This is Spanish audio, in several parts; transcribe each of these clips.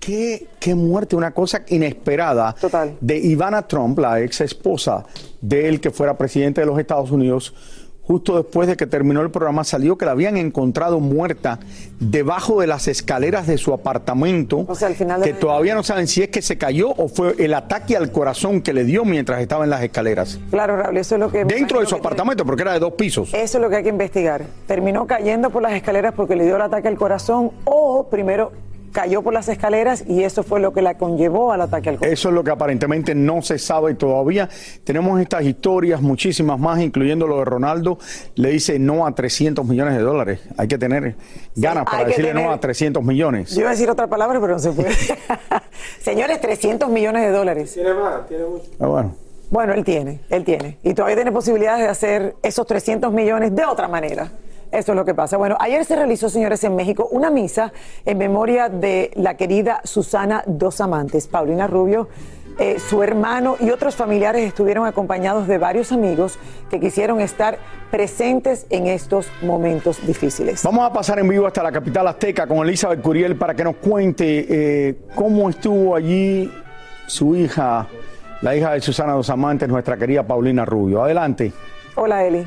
Qué, qué muerte, una cosa inesperada Total. de Ivana Trump, la ex esposa de él que fuera presidente de los Estados Unidos. Justo después de que terminó el programa salió que la habían encontrado muerta debajo de las escaleras de su apartamento. O sea, al final de que la- todavía no saben si es que se cayó o fue el ataque al corazón que le dio mientras estaba en las escaleras. Claro, Raúl, eso es lo que... Dentro de su apartamento, porque era de dos pisos. Eso es lo que hay que investigar. ¿Terminó cayendo por las escaleras porque le dio el ataque al corazón o primero cayó por las escaleras y eso fue lo que la conllevó al ataque al corazón? Eso es lo que aparentemente no se sabe todavía. Tenemos estas historias, muchísimas más, incluyendo lo de Ronaldo. Le dice no a 300 millones de dólares. Hay que tener ganas para decirle no a 300 millones. Yo iba a decir otra palabra, pero no se puede. Señores, 300 millones de dólares. Ah, bueno. Bueno, él tiene, él tiene. Y todavía tiene posibilidades de hacer esos 300 millones de otra manera. Eso es lo que pasa. Bueno, ayer se realizó, señores, en México una misa en memoria de la querida Susana Dos Amantes, Paulina Rubio. eh, su hermano y otros familiares estuvieron acompañados de varios amigos que quisieron estar presentes en estos momentos difíciles. Vamos a pasar en vivo hasta la capital azteca con Elizabeth Curiel para que nos cuente eh, cómo estuvo allí su hija, la hija de Susana Dos Amantes, nuestra querida Paulina Rubio. Adelante. Hola, Eli.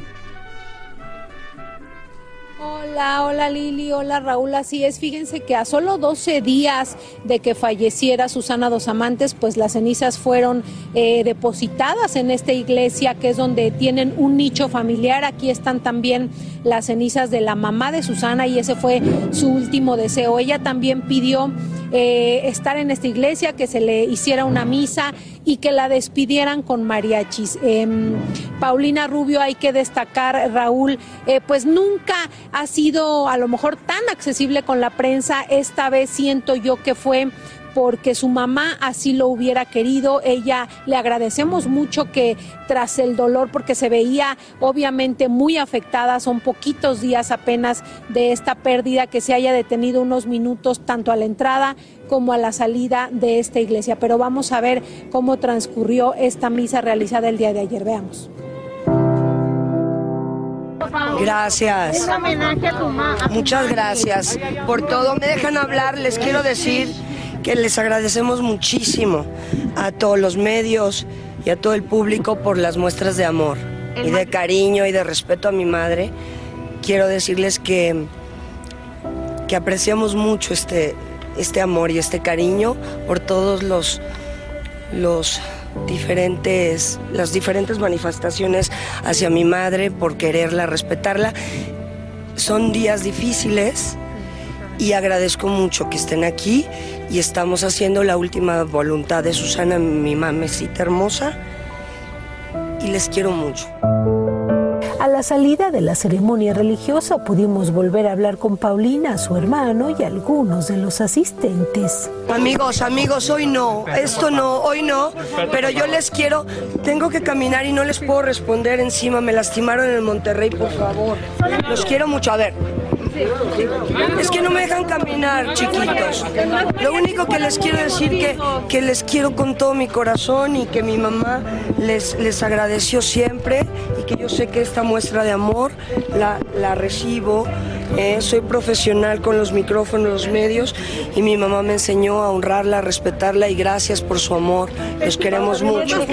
Hola, hola Lili, hola Raúl, así es. Fíjense que a solo 12 días de que falleciera Susana Dos Amantes, pues las cenizas fueron eh, depositadas en esta iglesia, que es donde tienen un nicho familiar. Aquí están también las cenizas de la mamá de Susana y ese fue su último deseo. Ella también pidió eh, estar en esta iglesia, que se le hiciera una misa y que la despidieran con mariachis. Em, Paulina Rubio, hay que destacar, Raúl, eh, pues nunca ha sido a lo mejor tan accesible con la prensa. Esta vez siento yo que fue porque su mamá así lo hubiera querido. Ella le agradecemos mucho que tras el dolor, porque se veía obviamente muy afectada, son poquitos días apenas de esta pérdida, que se haya detenido unos minutos tanto a la entrada como a la salida de esta iglesia. Pero vamos a ver cómo transcurrió esta misa realizada el día de ayer. Veamos. Gracias. Muchas gracias por todo. Me dejan hablar, les quiero decir que les agradecemos muchísimo a todos los medios y a todo el público por las muestras de amor y de cariño y de respeto a mi madre. Quiero decirles que, que apreciamos mucho este, este amor y este cariño por todos los, los diferentes, las diferentes manifestaciones hacia mi madre, por quererla, respetarla. Son días difíciles y agradezco mucho que estén aquí y estamos haciendo la última voluntad de Susana, mi mamecita hermosa, y les quiero mucho. A la salida de la ceremonia religiosa pudimos volver a hablar con Paulina, su hermano y algunos de los asistentes. Amigos, amigos, hoy no, esto no, hoy no, pero yo les quiero, tengo que caminar y no les puedo responder encima, me lastimaron en el Monterrey, por favor. Los quiero mucho, a ver. Es que no me dejan caminar, chiquitos. Lo único que les quiero decir que, que les quiero con todo mi corazón y que mi mamá les, les agradeció siempre y que yo sé que esta muestra de amor la, la recibo. eh, soy profesional con los micrófonos, los medios y mi mamá me enseñó a honrarla, a respetarla y gracias por su amor. Los queremos mucho.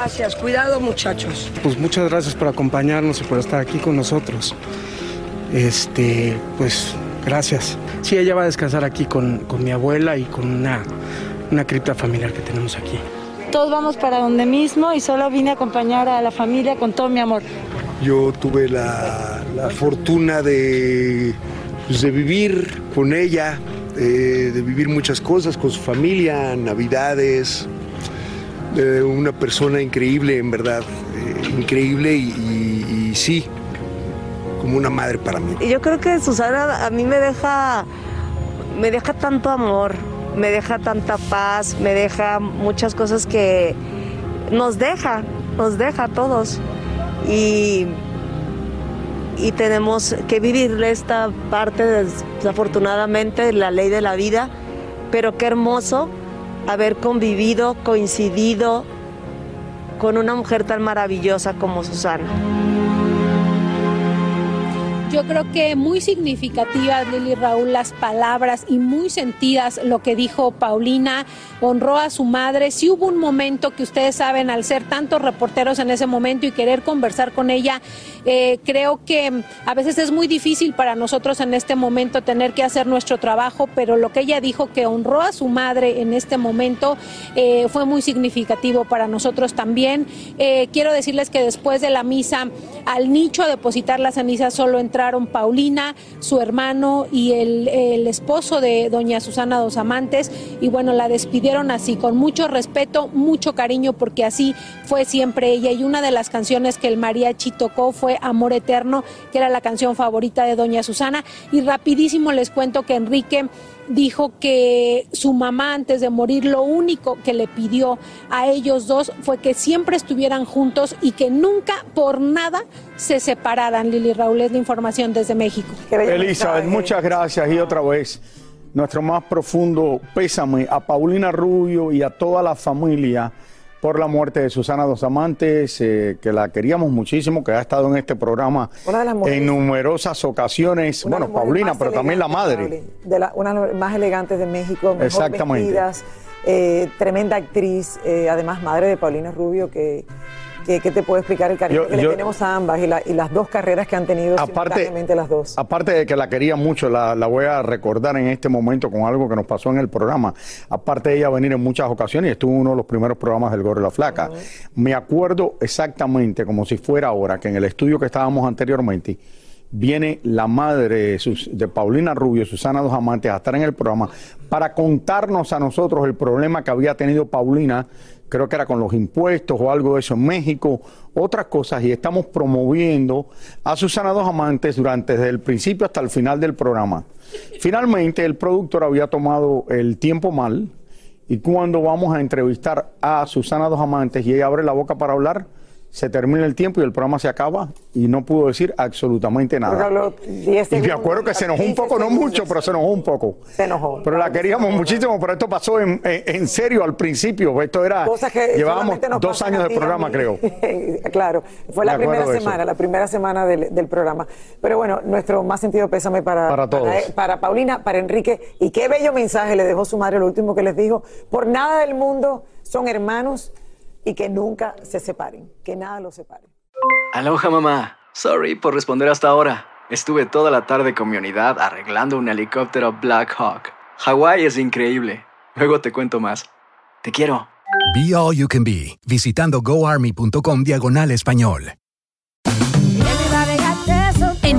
Gracias, cuidado muchachos. Pues muchas gracias por acompañarnos y por estar aquí con nosotros. Este, pues gracias. Sí, ella va a descansar aquí con, con mi abuela y con una, una cripta familiar que tenemos aquí. Todos vamos para donde mismo y solo vine a acompañar a la familia con todo mi amor. Yo tuve la, la fortuna de, pues, de vivir con ella, eh, de vivir muchas cosas con su familia, navidades. Una persona increíble, en verdad, eh, increíble y, sí, como una madre para mí. Yo creo que Susana a mí me deja, me deja tanto amor, me deja tanta paz, me deja muchas cosas que nos deja, nos deja a todos. Y, y tenemos que vivir esta parte, desafortunadamente, la ley de la vida, pero qué hermoso haber convivido, coincidido con una mujer tan maravillosa como Susana. Yo creo que muy significativas, Lili Raúl, las palabras y muy sentidas lo que dijo Paulina, honró a su madre. Sí hubo un momento que ustedes saben, al ser tantos reporteros en ese momento y querer conversar con ella, eh, creo que a veces es muy difícil para nosotros en este momento tener que hacer nuestro trabajo, pero lo que ella dijo que honró a su madre en este momento eh, fue muy significativo para nosotros también. Eh, quiero decirles que después de la misa, al nicho depositar las cenizas solo entraron Paulina, su hermano y el, el esposo de doña Susana Dos Amantes. Y bueno, la despidieron así, con mucho respeto, mucho cariño, porque así fue siempre ella. Y una de las canciones que el mariachi tocó fue Amor Eterno, que era la canción favorita de doña Susana. Y rapidísimo les cuento que Enrique dijo que su mamá antes de morir lo único que le pidió a ellos dos fue que siempre estuvieran juntos y que nunca por nada se separaran. Lili Raúl es la información desde México. Elizabeth, muchas gracias y otra vez nuestro más profundo pésame a Paulina Rubio y a toda la familia por la muerte de Susana Dos Amantes, eh, que la queríamos muchísimo, que ha estado en este programa en numerosas ocasiones. Una Bueno, Paulina, pero también la madre. Pauli, De la, una de las más elegantes de México, mejor Exactamente. vestidas, eh, tremenda actriz, eh, además madre de Paulina Rubio, que, que, que te puedo explicar el cariño Yo- que le tenemos a ambas y, la- y las dos carreras que han tenido Aparte- las dos. Aparte de que la quería mucho, la, la voy a recordar en este momento con algo que nos pasó en el programa. Aparte de ella venir en muchas ocasiones, y estuvo en uno de los primeros programas del Gorro la Flaca. Me acuerdo exactamente, como si fuera ahora, que en el estudio que estábamos anteriormente, viene la madre de Paulina Rubio, Susana Dos Amantes, a estar en el programa para contarnos a nosotros el problema que había tenido Paulina, creo que era con los impuestos o algo de eso en México, otras cosas, y estamos promoviendo a Susana Dos Amantes durante desde el principio hasta el final del programa. Finalmente, el productor había tomado el tiempo mal, y cuando vamos a entrevistar a Susana Dos Amantes y ella abre la boca para hablar, se termina el tiempo y el programa se acaba y no pudo decir absolutamente nada. habló 10 Y me acuerdo que se enojó un 15 poco, no mucho, pero se enojó un poco. Se enojó. Pero la queríamos muchísimo, pero esto pasó en, en- serio al principio. Esto era. Cosas que llevábamos dos años de programa, creo. claro, fue la primera semana, la primera semana del, del programa. Pero bueno, nuestro más sentido pésame para, Para todos. para Paulina, para Enrique. Y qué bello mensaje le dejó su madre, lo último que les dijo. Por nada del mundo son hermanos y que nunca se separen, que nada los separe. Aloha mamá. Sorry por responder hasta ahora. Estuve toda la tarde con mi unidad arreglando un helicóptero Black Hawk. Hawái es increíble. Luego te cuento más. Te quiero. Be All You Can Be, visitando goarmy.com diagonal español.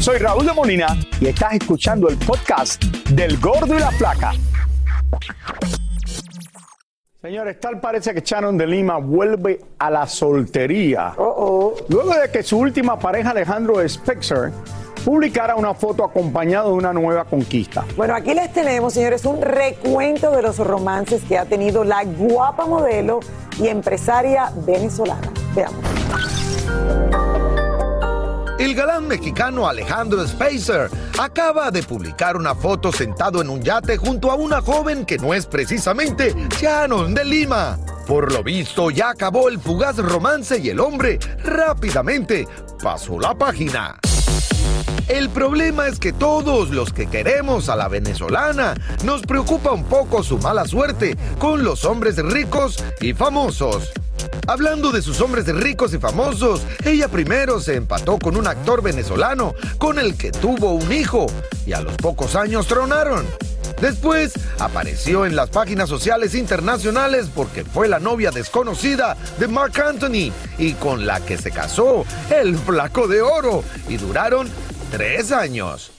Soy Raúl de Molina y estás escuchando el podcast del Gordo y la Placa. Señores, tal parece que Shannon de Lima vuelve a la soltería. Luego de que su última pareja, Alejandro Spexer, publicara una foto acompañado de una nueva conquista. Bueno, aquí les tenemos, señores, un recuento de los romances que ha tenido la guapa modelo y empresaria venezolana. Veamos. El galán mexicano Alejandro Spacer acaba de publicar una foto sentado en un yate junto a una joven que no es precisamente Shannon de Lima. Por lo visto, ya acabó el fugaz romance y el hombre rápidamente pasó la página. El problema es que todos los que queremos a la venezolana nos preocupa un poco su mala suerte con los hombres ricos y famosos. Hablando de sus hombres ricos y famosos, ella primero se empató con un actor venezolano con el que tuvo un hijo y a los pocos años tronaron. Después apareció en las páginas sociales internacionales porque fue la novia desconocida de Mark Anthony y con la que se casó el flaco de oro y duraron tres años.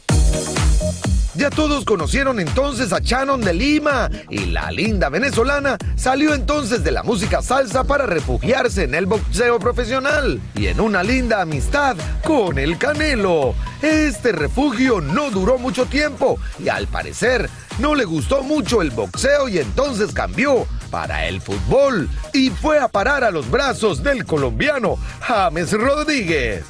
Ya todos conocieron entonces a Shannon de Lima y la linda venezolana salió entonces de la música salsa para refugiarse en el boxeo profesional y en una linda amistad con el Canelo. Este refugio no duró mucho tiempo y al parecer no le gustó mucho el boxeo y entonces cambió para el fútbol y fue a parar a los brazos del colombiano James Rodríguez.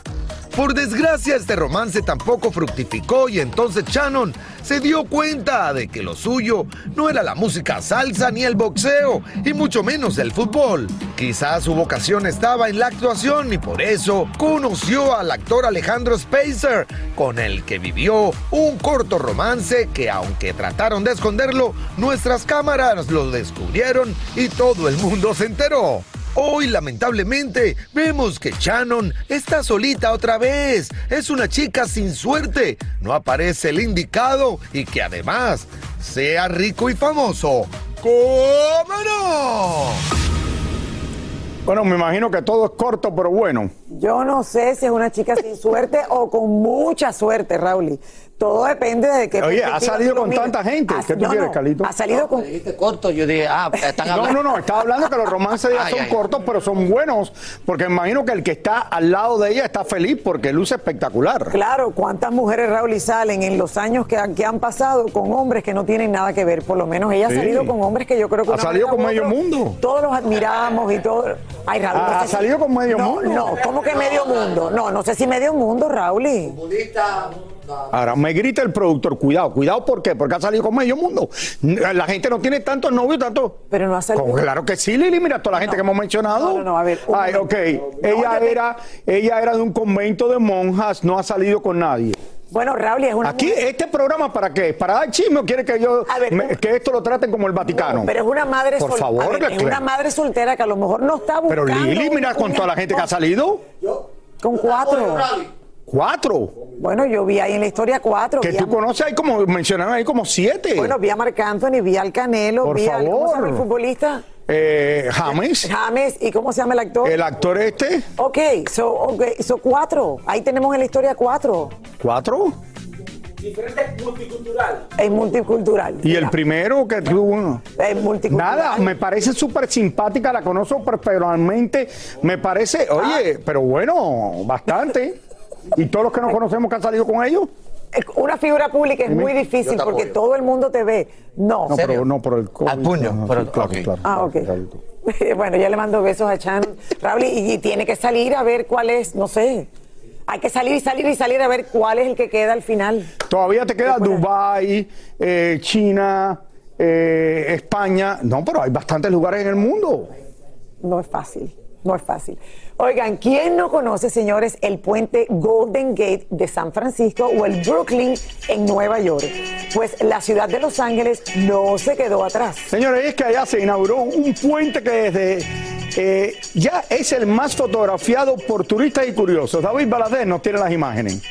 Por desgracia, este romance tampoco fructificó y entonces Shannon se dio cuenta de que lo suyo no era la música salsa ni el boxeo, y mucho menos el fútbol. Quizás su vocación estaba en la actuación y por eso conoció al actor Alejandro Spacer, con el que vivió un corto romance que aunque trataron de esconderlo, nuestras cámaras lo descubrieron y todo el mundo se enteró. Hoy, lamentablemente, vemos que Shannon está solita otra vez. Es una chica sin suerte. No aparece el indicado y que además sea rico y famoso. ¿Cómo no? Bueno, me imagino que todo es corto, pero bueno. Yo no sé si es una chica sin suerte o con mucha suerte, Raúl. Todo depende de qué. Oye, ha salido con tanta gente. ¿Qué tú quieres, Calito? Ha salido con. corto, yo dije, ah, están No, no, no, estaba hablando que los romances ya son cortos, pero son buenos, porque me imagino que el que está al lado de ella está feliz porque luce espectacular. Claro, ¿cuántas mujeres, Raúl, y salen en los años que, han- que han pasado con hombres que no tienen nada que ver? Por lo menos ella Sí. ha salido con hombres que yo creo que. Ha salido con medio mundo. Todos los admiramos y todo. Ay, Raúl. Ah, no sé ¿ha si- salido con medio no, mundo? No, ¿cómo que medio mundo? No, no sé si medio mundo, Raúl. Ahora, me grita el productor, cuidado, cuidado, ¿por qué? Porque ha salido con medio mundo. La gente no tiene tantos novios, tanto. Pero no ha salido. claro que sí, Lili, mira toda la gente que hemos mencionado. No, no, no, a ver, Ay, momento. ok. Ella era, ella era de un convento de monjas, no ha salido con nadie. Bueno, Raúl, es una. Aquí, ¿este programa para qué? ¿Para dar chisme o quiere que yo me- que esto lo traten como el Vaticano? Pero es una madre Por sol- favor, ver, es una madre soltera que a lo mejor no está buscando. Pero Lili, un- mira con un toda la gente que ha salido. Con cuatro. Cuatro. Bueno, yo vi ahí en la historia cuatro. Que tú a- conoces ahí como, mencionaron ahí como siete. Bueno, vi a Marc Anthony, vi al Canelo, Por vi al. ¿Cómo se llama el favor. futbolista? Eh, James. James. ¿Y cómo se llama el actor? El actor este. Ok, so, okay, so cuatro. Ahí tenemos en la historia cuatro. ¿Cuatro? Diferente multicultural. Es multicultural. Y el primero que tuvo. Es multicultural. Nada, me parece súper simpática, la conozco personalmente. Me parece, oye, pero bueno, bastante. ¿Y todos los que nos conocemos que han salido con ellos? una figura pública es muy difícil porque apoyo. todo el mundo te ve. No. No, pero no por el COVID. Al puño, no, por el- claro, claro, Ah, ok. claro. bueno, ya le mando besos a Chan. Raúl, y, y tiene que salir a ver cuál es, no sé. Hay que salir y salir y salir a ver cuál es el que queda al final. Todavía te queda Dubái, eh, China, eh, España. No, pero hay bastantes lugares en el mundo. No es fácil, no es fácil. Oigan, ¿quién no conoce, señores, el puente Golden Gate de San Francisco o el Brooklyn en Nueva York? Pues la ciudad de Los Ángeles no se quedó atrás. Señores, es que allá se inauguró un puente que desde eh, ya es el más fotografiado por turistas y curiosos. David Baladés nos tiene las imágenes.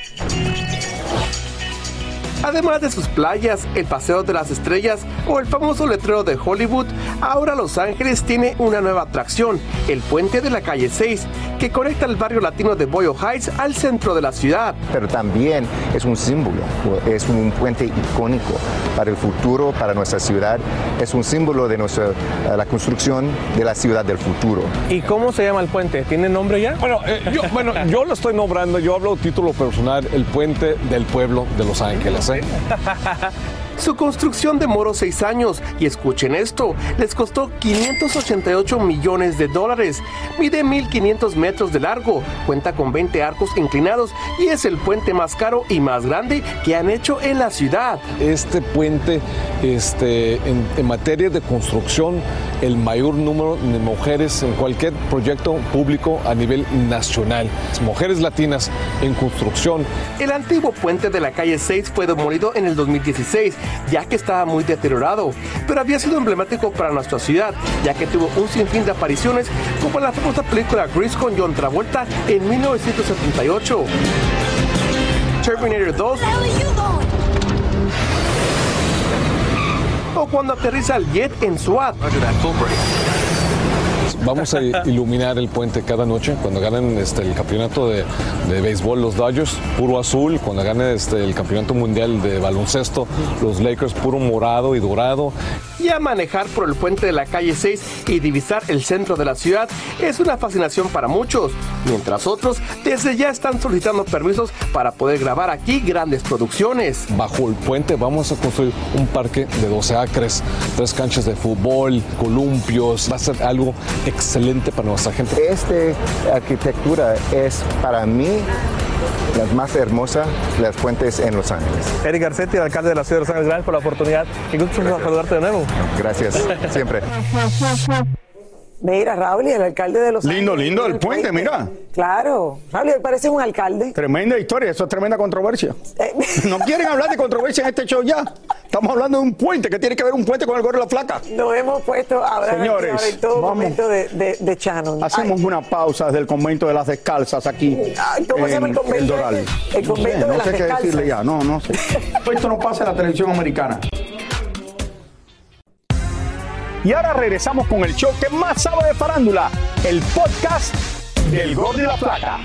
Además de sus playas, el Paseo de las Estrellas o el famoso letrero de Hollywood, ahora Los Ángeles tiene una nueva atracción, el puente de la calle 6, que conecta el barrio latino de Boyle Heights al centro de la ciudad. pero también es un símbolo, es un puente icónico para el futuro, para nuestra ciudad, es un símbolo de nuestra, eh, la construcción de la ciudad del futuro. ¿Y cómo se llama el puente? ¿Tiene nombre ya? Bueno, eh, yo, bueno, yo lo estoy nombrando, yo hablo título personal, el puente del pueblo de Los Ángeles. ¿eh? Su construcción demoró seis años y escuchen esto, les costó 588 millones de dólares. Mide 1.500 metros de largo, cuenta con 20 arcos inclinados y es el puente más caro y más grande que han hecho en la ciudad. Este puente, este, en, en materia de construcción, el mayor número de mujeres en cualquier proyecto público a nivel nacional. Mujeres latinas en construcción. El antiguo puente de la calle 6 fue demolido en el 2016, ya que estaba muy deteriorado, pero había sido emblemático para nuestra ciudad, ya que tuvo un sinfín de apariciones, como en la famosa película Grease con John Travolta en 1978. Terminator 2 cuando aterriza el jet en SWAT. Vamos a iluminar el puente cada noche cuando ganen este, el campeonato de, de béisbol los Dodgers, puro azul, cuando ganen este, el campeonato mundial de baloncesto los Lakers, puro morado y dorado. Y a manejar por el puente de la calle 6 y divisar el centro de la ciudad es una fascinación para muchos, mientras otros desde ya están solicitando permisos para poder grabar aquí grandes producciones. Bajo el puente vamos a construir un parque de 12 acres, tres canchas de fútbol, columpios, va a ser algo excelente para nuestra gente. Esta arquitectura es para mí la más hermosa de las puentes en Los Ángeles. Eric Garcetti, el alcalde de la ciudad de Los Ángeles, gracias por la oportunidad. Y gusto saludarte de nuevo. Gracias, siempre. Mira, Raúl, y el alcalde de Los Lindo, Ángeles, lindo el puente, mira. Claro, Raúl, parece un alcalde. Tremenda historia, eso es tremenda controversia. No quieren hablar de controversia en este show ya. Estamos hablando de un puente, que tiene que ver un puente con el gorro de la flaca. Nos hemos puesto a hablar Señores, ahora en todo vamos. momento de, de, de Shannon. Hacemos una pausa desde el convento de las descalzas aquí. Ay, ¿cómo se llama el en convento Doral. ese? El No convento sé, de no las sé qué descalzas. decirle ya, no, no sé. Esto no pasa en la televisión americana. Y ahora regresamos con el show que más sabe de farándula, el podcast del Gordo y la Plata.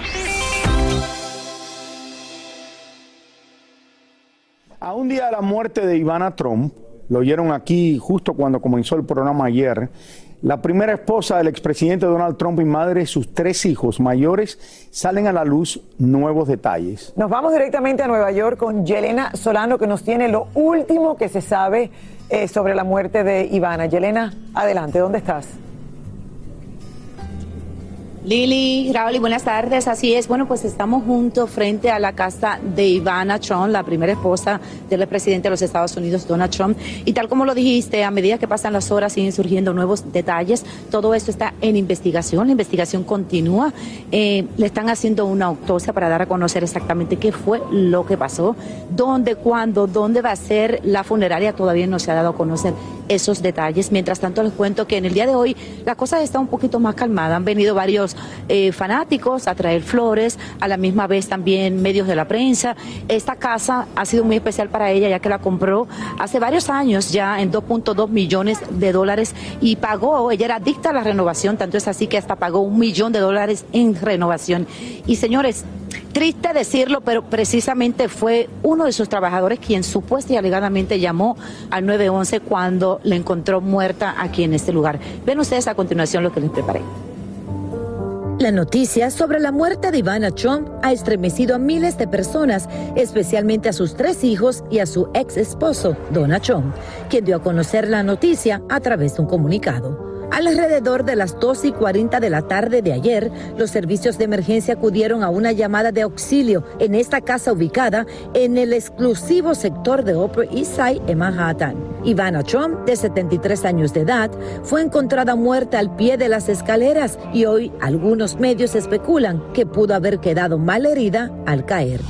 A un día de la muerte de Ivana Trump, lo oyeron aquí justo cuando comenzó el programa ayer, la primera esposa del expresidente Donald Trump y madre de sus tres hijos mayores salen a la luz nuevos detalles. Nos vamos directamente a Nueva York con Yelena Solano, que nos tiene lo último que se sabe eh, sobre la muerte de Ivana. Yelena, adelante, ¿dónde estás? Lili, Raúl, y buenas tardes. Así es. Bueno, pues estamos juntos frente a la casa de Ivana Trump, la primera esposa del presidente de los Estados Unidos, Donald Trump. Y tal como lo dijiste, a medida que pasan las horas siguen surgiendo nuevos detalles. Todo esto está en investigación. La investigación continúa. Eh, le están haciendo una autopsia para dar a conocer exactamente qué fue lo que pasó, dónde, cuándo, dónde va a ser la funeraria. Todavía no se ha dado a conocer esos detalles. Mientras tanto, les cuento que en el día de hoy la cosa está un poquito más calmada. Han venido varios eh, fanáticos a traer flores, a la misma vez también medios de la prensa. Esta casa ha sido muy especial para ella ya que la compró hace varios años ya en 2.2 millones de dólares y pagó, ella era adicta a la renovación, tanto es así que hasta pagó un millón de dólares en renovación. Y señores, Triste decirlo, pero precisamente fue uno de sus trabajadores quien supuesta y alegadamente llamó al 911 cuando la encontró muerta aquí en este lugar. Ven ustedes a continuación lo que les preparé. La noticia sobre la muerte de Ivana Trump ha estremecido a miles de personas, especialmente a sus tres hijos y a su ex esposo, Donald Trump, quien dio a conocer la noticia a través de un comunicado. Alrededor de las 2 y 40 de la tarde de ayer, los servicios de emergencia acudieron a una llamada de auxilio en esta casa ubicada en el exclusivo sector de Upper East Side en Manhattan. Ivana Trump, de 73 años de edad, fue encontrada muerta al pie de las escaleras y hoy algunos medios especulan que pudo haber quedado mal herida al caer.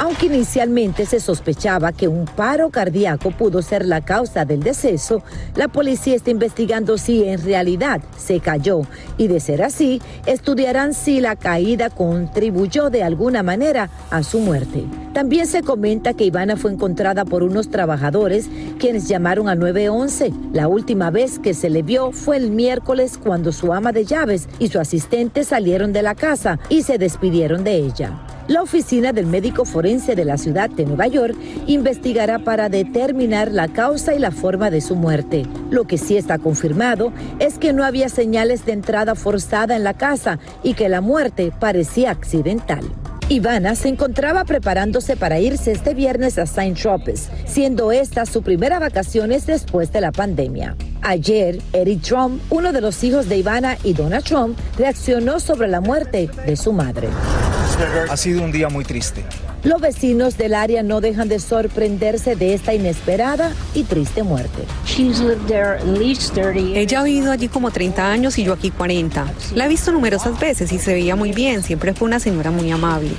Aunque inicialmente se sospechaba que un paro cardíaco pudo ser la causa del deceso, la policía está investigando si en realidad se cayó y de ser así, estudiarán si la caída contribuyó de alguna manera a su muerte. También se comenta que Ivana fue encontrada por unos trabajadores quienes llamaron al 911. La última vez que se le vio fue el miércoles cuando su ama de llaves y su asistente salieron de la casa y se despidieron de ella. La oficina del médico forense de la ciudad de Nueva York investigará para determinar la causa y la forma de su muerte. Lo que sí está confirmado es que no había señales de entrada forzada en la casa y que la muerte parecía accidental. Ivana se encontraba preparándose para irse este viernes a Saint Tropez, siendo esta su primera vacaciones después de la pandemia. Ayer, Eric Trump, uno de los hijos de Ivana y Donald Trump, reaccionó sobre la muerte de su madre. Ha sido un día muy triste. Los vecinos del área no dejan de sorprenderse de esta inesperada y triste muerte. Ella ha vivido allí como 30 años y yo aquí 40. La he visto numerosas veces y se veía muy bien, siempre fue una señora muy amable.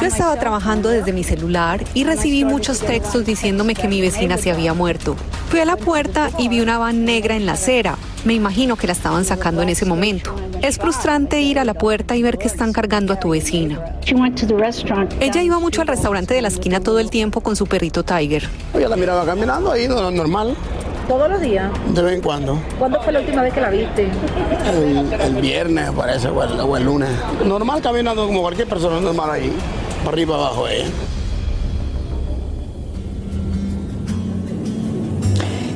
Yo estaba trabajando desde mi celular y recibí muchos textos diciéndome que mi vecina se había muerto. Fui a la puerta y vi una van negra en la acera. Me imagino que la estaban sacando en ese momento. Es frustrante ir a la puerta y ver que están cargando a tu vecina. Ella iba mucho al restaurante de la esquina todo el tiempo con su perrito Tiger. Yo la miraba caminando ahí, no, normal. ¿Todos los días? De vez en cuando. ¿Cuándo fue la última vez que la viste? El, el viernes, parece, o el, o el lunes. Normal caminando como cualquier persona normal ahí. Para arriba, abajo, eh.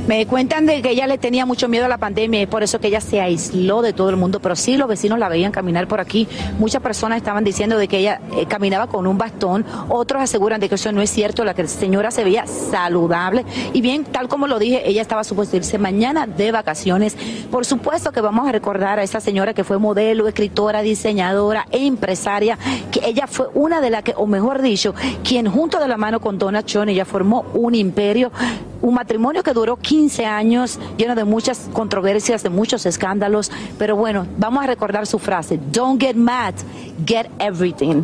Me cuentan de que ella le tenía mucho miedo a la pandemia y por eso que ella se aisló de todo el mundo, pero sí los vecinos la veían caminar por aquí. Muchas personas estaban diciendo de que ella eh, caminaba con un bastón, otros aseguran de que eso no es cierto, la señora se veía saludable y bien, tal como lo dije, ella estaba supuesto irse mañana de vacaciones. Por supuesto que vamos a recordar a esa señora que fue modelo, escritora, diseñadora empresaria, que ella fue una de las que, o mejor dicho, quien junto de la mano con Donna Chon, ella formó un imperio, un matrimonio que duró 15 años, lleno de muchas controversias, de muchos escándalos. Pero bueno, vamos a recordar su frase: Don't get mad, get everything.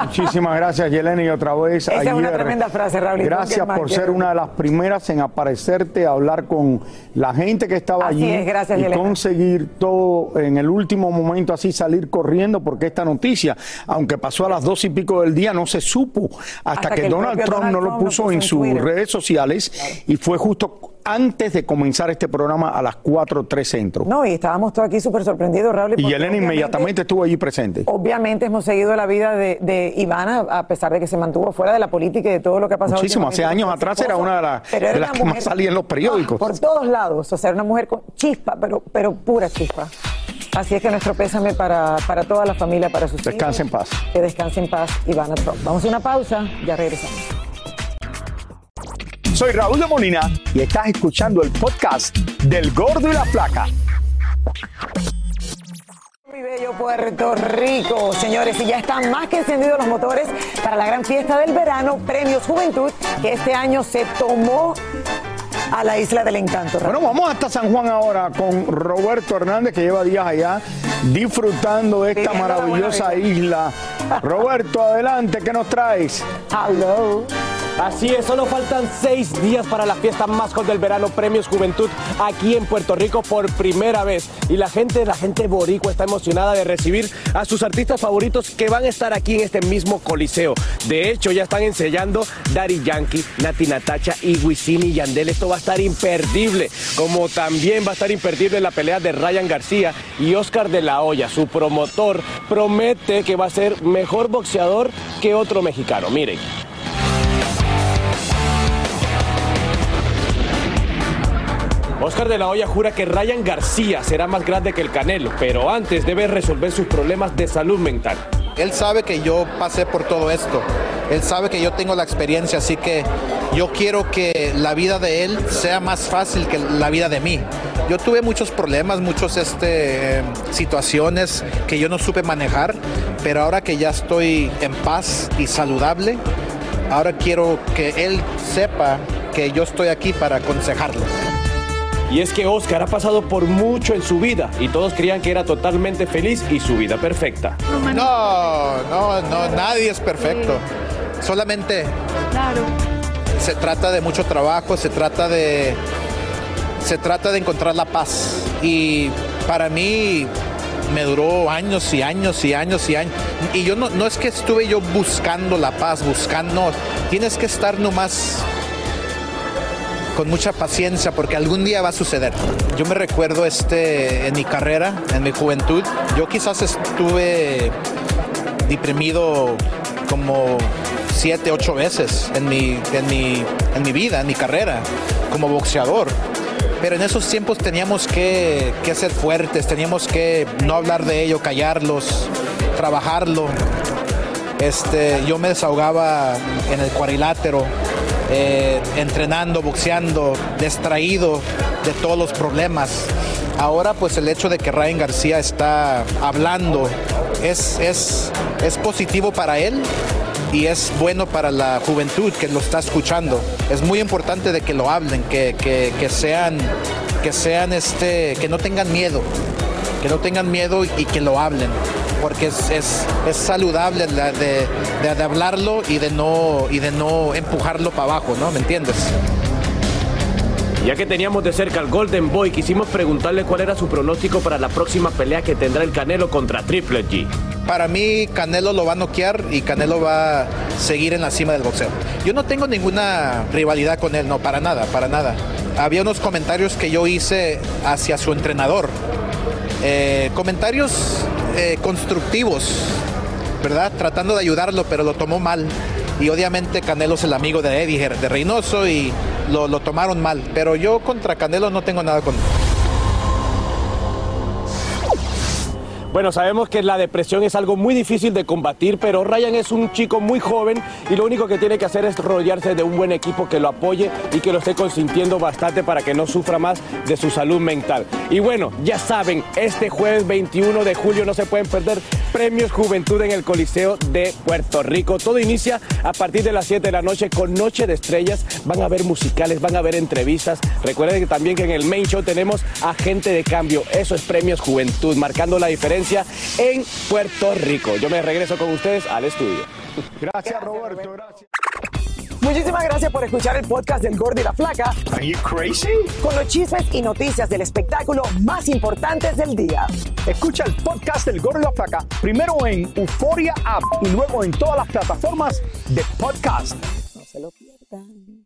Muchísimas gracias, Yelena, y otra vez Esa es una ayer, tremenda frase, Raúl. Gracias por ser una de las primeras en aparecerte, a hablar con la gente que estaba Así allí es, gracias, y Yelena. conseguir todo en el último momento así salir corriendo porque esta noticia, aunque pasó a las dos y pico del día, no se supo hasta, Hasta que, Donald Trump Donald no lo puso en en sus redes sociales y fue justo antes de comenzar este programa a las 4.3 centro. No, y estábamos todos aquí súper sorprendidos, Raúl. y Yelena inmediatamente estuvo allí presente. Obviamente hemos seguido la vida de, de Ivana, a pesar de que se mantuvo fuera de la política y de todo lo que ha pasado. Muchísimo, hace años atrás era una de las, Pero era de las una que más mujer- salía en los periódicos. Por todos lados, o sea, era una mujer con chispa, pero, pero pura chispa. Así es que nuestro pésame para, para toda la familia, para sus Descanse en hijos. paz. Que descanse en paz, Ivana Trump. Vamos a una pausa, ya regresamos. Soy Raúl de Molina y estás escuchando el podcast del Gordo y la Flaca. Muy bello Puerto Rico, señores, y ya están más que encendidos los motores para la gran fiesta del verano, Premios Juventud, que este año se tomó a la Isla del Encanto. Bueno, vamos hasta San Juan ahora con Roberto Hernández, que lleva días allá disfrutando esta Viviendo maravillosa isla. Roberto, adelante, ¿qué nos traes? Hello. Así es, solo faltan seis días para la fiesta más hot del verano, Premios Juventud, aquí en Puerto Rico por primera vez. Y la gente, la gente boricua está emocionada de recibir a sus artistas favoritos que van a estar aquí en este mismo coliseo. De hecho, ya están ensayando Daddy Yankee, Nati Natacha y Wisin y Yandel. Esto va a estar imperdible, como también va a estar imperdible la pelea de Ryan García y Oscar de la Hoya. Su promotor promete que va a ser mejor boxeador que otro mexicano. Miren. Oscar de la Hoya jura que Ryan García será más grande que el Canelo, pero antes debe resolver sus problemas de salud mental. Él sabe que yo pasé por todo esto. Él sabe que yo tengo la experiencia, así que yo quiero que la vida de él sea más fácil que la vida de mí. Yo tuve muchos problemas, muchas este, situaciones que yo no supe manejar, pero ahora que ya estoy en paz y saludable, ahora quiero que él sepa que yo estoy aquí para aconsejarlo. Y es que Oscar ha pasado por mucho en su vida y todos creían que era totalmente feliz y su vida perfecta. No, no, no, nadie es perfecto. Solamente Claro. se trata de mucho trabajo, se trata de se trata de encontrar la paz y para mí me duró años y años y años y años y yo no, no es que estuve yo buscando la paz, buscando, tienes que estar nomás con mucha paciencia porque algún día va a suceder. Yo me recuerdo este en mi carrera, en mi juventud, yo quizás estuve deprimido como siete, ocho veces en mi, en mi, en mi vida, en mi carrera, como boxeador. Pero en esos tiempos teníamos que, que ser fuertes, teníamos que no hablar de ello, callarlos, trabajarlo. Este, yo me desahogaba en el cuadrilátero, eh, entrenando, boxeando, distraído de todos los problemas. Ahora pues el hecho de que Ryan García está hablando es, es, es positivo para él y es bueno para la juventud que lo está escuchando. Es muy importante de que lo hablen, que, que- que sean, que sean este, que no tengan miedo, que no tengan miedo y que lo hablen. Porque es, es, es saludable la- de, de- de hablarlo y de no y de no empujarlo para abajo, ¿no? ¿Me entiendes? Ya que teníamos de cerca al Golden Boy, quisimos preguntarle cuál era su pronóstico para la próxima pelea que tendrá el Canelo contra Triple G. Para mí Canelo lo va a noquear y Canelo va a seguir en la cima del boxeo. Yo no tengo ninguna rivalidad con él, no, para nada, para nada. Había unos comentarios que yo hice hacia su entrenador. Eh, comentarios eh, constructivos, ¿verdad? Tratando de ayudarlo, pero lo tomó mal. Y obviamente Canelo es el amigo de Eddie, de Reynoso, y lo, lo tomaron mal. Pero yo contra Canelo no tengo nada con Bueno, sabemos que la depresión es algo muy difícil de combatir, pero Ryan es un chico muy joven y lo único que tiene que hacer es rodearse de un buen equipo que lo apoye y que lo esté consintiendo bastante para que no sufra más de su salud mental. Y bueno, ya saben, este jueves 21 de julio no se pueden perder Premios Juventud en el Coliseo de Puerto Rico. Todo inicia a partir de las 7 de la noche con Noche de Estrellas. Van a haber musicales, van a haber entrevistas. Recuerden también que en el main show tenemos Agente de Cambio. Eso es Premios Juventud, marcando la diferencia en Puerto Rico. Yo me regreso con ustedes al estudio. Gracias, Roberto. Gracias. Muchísimas gracias por escuchar el podcast del Gordo y la Flaca. Are you crazy? Con los chismes y noticias del espectáculo más importantes del día. Escucha el podcast del Gordo y la Flaca primero en Euforia App y luego en todas las plataformas de podcast. No se lo pierdan.